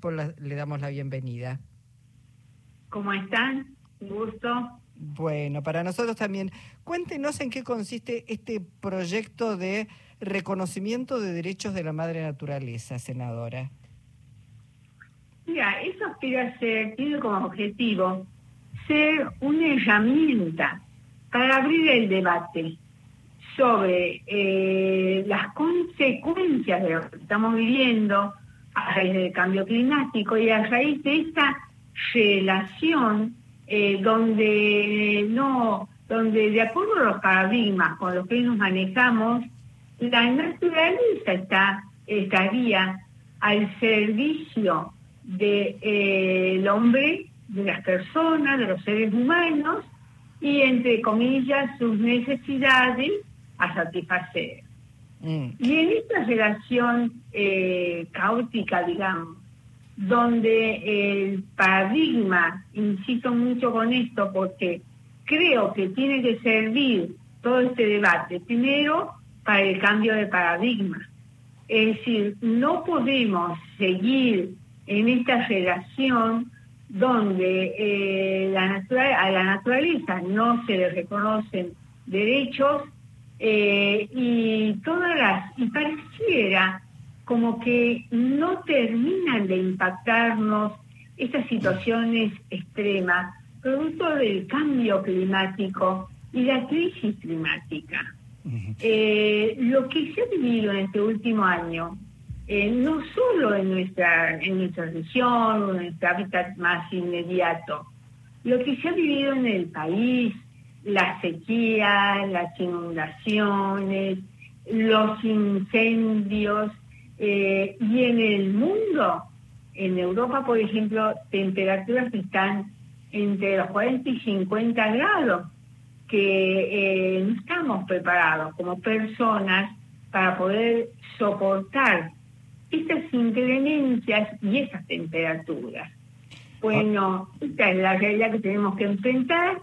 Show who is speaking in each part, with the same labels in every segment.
Speaker 1: Le damos la bienvenida.
Speaker 2: ¿Cómo están? Un gusto.
Speaker 1: Bueno, para nosotros también. Cuéntenos en qué consiste este proyecto de reconocimiento de derechos de la madre naturaleza, senadora.
Speaker 2: Mira, eso aspira a ser, tiene como objetivo ser una herramienta para abrir el debate sobre eh, las consecuencias de lo que estamos viviendo a raíz del cambio climático y a raíz de esta relación eh, donde no, donde de acuerdo a los paradigmas con los que nos manejamos, la naturaleza está, estaría al servicio del de, eh, hombre, de las personas, de los seres humanos, y entre comillas sus necesidades a satisfacer. Mm. Y en esta relación eh, caótica, digamos, donde el paradigma, insisto mucho con esto porque creo que tiene que servir todo este debate, primero para el cambio de paradigma. Es decir, no podemos seguir en esta relación donde eh, la a la naturaleza no se le reconocen derechos eh, y todas las, y pareciera como que no terminan de impactarnos estas situaciones extremas, producto del cambio climático y la crisis climática. Eh, lo que se ha vivido en este último año, eh, no solo en nuestra, en nuestra región o en nuestro hábitat más inmediato, lo que se ha vivido en el país, la sequía, las inundaciones, los incendios, eh, y en el mundo, en Europa, por ejemplo, temperaturas que están entre los 40 y 50 grados, que eh, no estamos preparados como personas para poder soportar estas inclemencias y esas temperaturas. Bueno, esta es la realidad que tenemos que enfrentar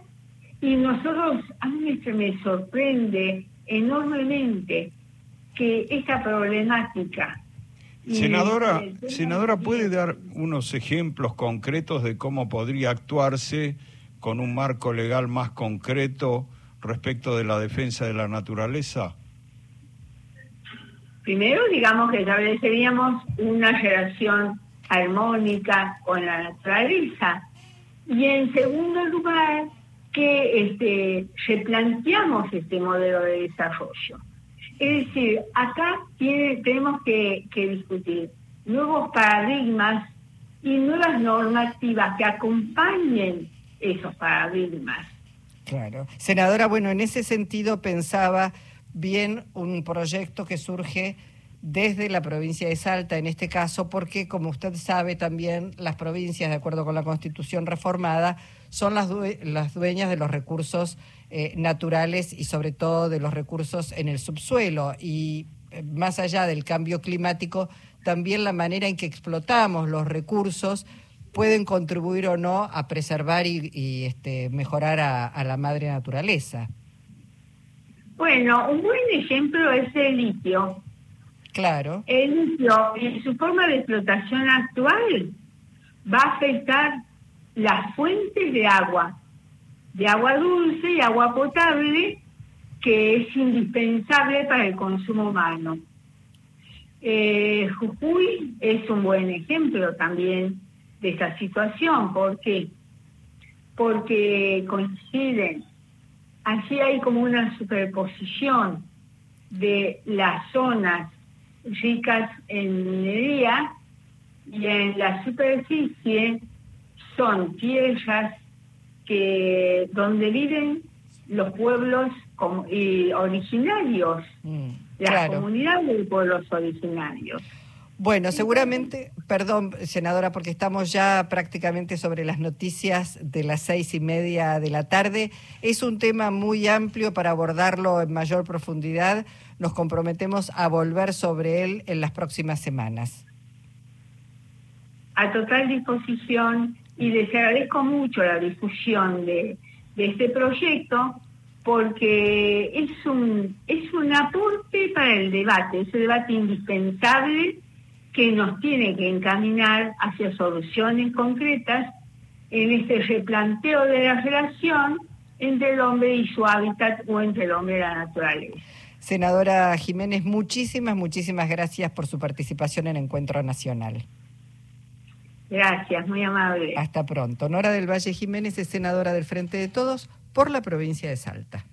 Speaker 2: y nosotros, a mí me sorprende enormemente que esta problemática...
Speaker 3: Senadora, senadora, ¿puede dar unos ejemplos concretos de cómo podría actuarse con un marco legal más concreto respecto de la defensa de la naturaleza?
Speaker 2: Primero, digamos que estableceríamos una relación armónica con la naturaleza. Y en segundo lugar, que este, replanteamos este modelo de desarrollo. Es decir, acá tenemos que, discutir nuevos paradigmas y nuevas normativas que acompañen esos paradigmas.
Speaker 1: Claro. Senadora, bueno, en ese sentido pensaba bien un proyecto que surge desde la provincia de Salta, en este caso, porque, como usted sabe, también las provincias, de acuerdo con la Constitución reformada, son las, las dueñas de los recursos eh, naturales y, sobre todo, de los recursos en el subsuelo. Y eh, más allá del cambio climático, también la manera en que explotamos los recursos pueden contribuir o no a preservar y, este, mejorar a la madre naturaleza.
Speaker 2: Bueno, un buen ejemplo es el litio
Speaker 1: Claro.
Speaker 2: El en su forma de explotación actual va a afectar las fuentes de agua, de agua dulce y agua potable, que es indispensable para el consumo humano. Eh, Jujuy es un buen ejemplo también de esta situación. ¿Por qué? Porque coinciden. Así hay como una superposición de las zonas ricas en minería y en la superficie son tierras que donde viven los pueblos y originarios, mm, las comunidades de pueblos originarios.
Speaker 1: Bueno, seguramente, perdón, senadora, porque estamos ya prácticamente sobre las noticias de las seis y media de la tarde. Es un tema muy amplio para abordarlo en mayor profundidad. Nos comprometemos a volver sobre él en las próximas semanas.
Speaker 2: A total disposición y les agradezco mucho la difusión de, de este proyecto porque es un, es un aporte para el debate, es un debate indispensable que nos tiene que encaminar hacia soluciones concretas en este replanteo de la relación entre el hombre y su hábitat o entre el hombre y la naturaleza.
Speaker 1: Senadora Jiménez, muchísimas, muchísimas gracias por su participación en Encuentro Nacional.
Speaker 2: Gracias, muy amable.
Speaker 1: Hasta pronto. Nora del Valle Jiménez es senadora del Frente de Todos por la provincia de Salta.